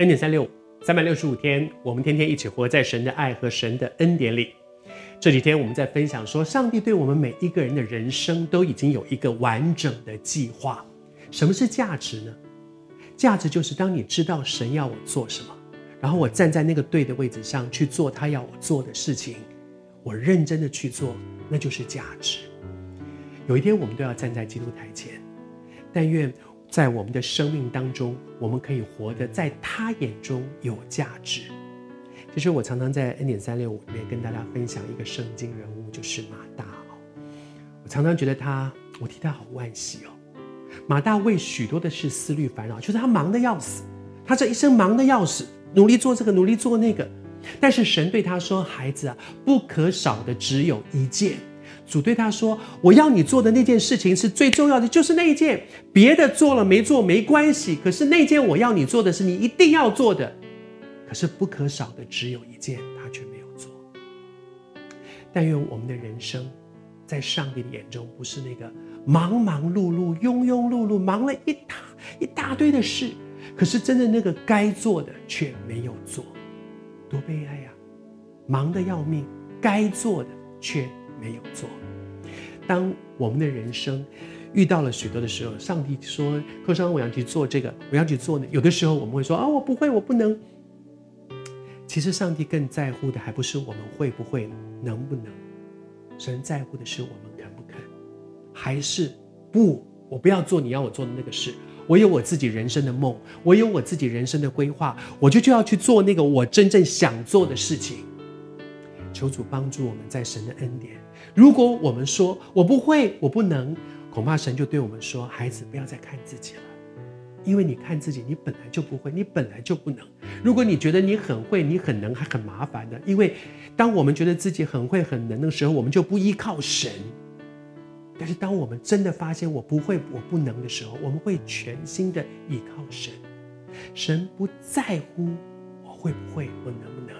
恩典三六五，三百六十五天，我们天天一起活在神的爱和神的恩典里。这几天我们在分享说，上帝对我们每一个人的人生都已经有一个完整的计划。什么是价值呢？价值就是当你知道神要我做什么，然后我站在那个对的位置上去做他要我做的事情，我认真的去做，那就是价值。有一天我们都要站在基督台前，但愿。在我们的生命当中，我们可以活得在他眼中有价值。其实我常常在恩典三六五里面跟大家分享一个圣经人物，就是马大哦。我常常觉得他，我替他好惋惜哦。马大为许多的事思虑烦恼，就是他忙得要死，他这一生忙得要死，努力做这个，努力做那个。但是神对他说：“孩子啊，不可少的只有一件。”主对他说：“我要你做的那件事情是最重要的，就是那一件。别的做了没做没关系，可是那件我要你做的是你一定要做的。可是不可少的只有一件，他却没有做。但愿我们的人生，在上帝的眼中，不是那个忙忙碌碌、庸庸碌碌，忙了一大一大堆的事，可是真的那个该做的却没有做，多悲哀呀！忙得要命，该做的却……”没有做。当我们的人生遇到了许多的时候，上帝说：“克商，我要去做这个，我要去做那。”有的时候我们会说：“啊，我不会，我不能。”其实上帝更在乎的还不是我们会不会、能不能，神在乎的是我们肯不肯，还是不？我不要做你要我做的那个事。我有我自己人生的梦，我有我自己人生的规划，我就就要去做那个我真正想做的事情。求主帮助我们在神的恩典。如果我们说我不会，我不能，恐怕神就对我们说：“孩子，不要再看自己了，因为你看自己，你本来就不会，你本来就不能。如果你觉得你很会，你很能，还很麻烦的。因为当我们觉得自己很会、很能的时候，我们就不依靠神。但是当我们真的发现我不会、我不能的时候，我们会全心的依靠神。神不在乎我会不会，我能不能。”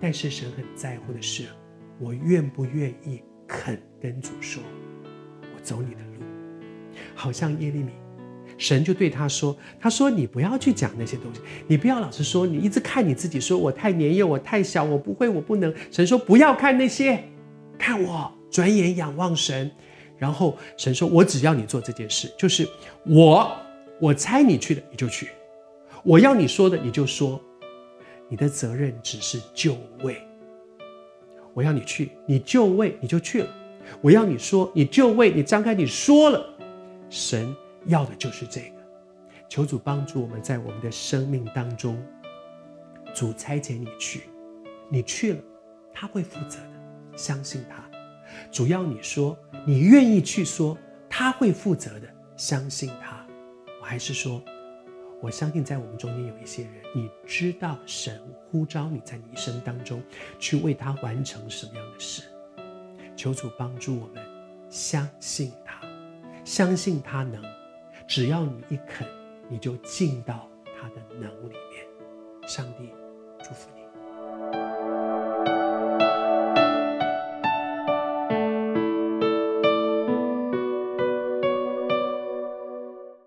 但是神很在乎的是，我愿不愿意肯跟主说，我走你的路，好像耶利米，神就对他说：“他说你不要去讲那些东西，你不要老是说，你一直看你自己，说我太年幼，我太小，我不会，我不能。”神说：“不要看那些，看我，转眼仰望神。”然后神说：“我只要你做这件事，就是我，我猜你去的，你就去；我要你说的，你就说。”你的责任只是就位，我要你去，你就位你就去了；我要你说，你就位你张开你说了。神要的就是这个，求主帮助我们在我们的生命当中，主差遣你去，你去了，他会负责的，相信他。主要你说，你愿意去说，他会负责的，相信他。我还是说。我相信，在我们中间有一些人，你知道神呼召你在你一生当中去为他完成什么样的事。求主帮助我们，相信他，相信他能。只要你一肯，你就进到他的能里面。上帝祝福你。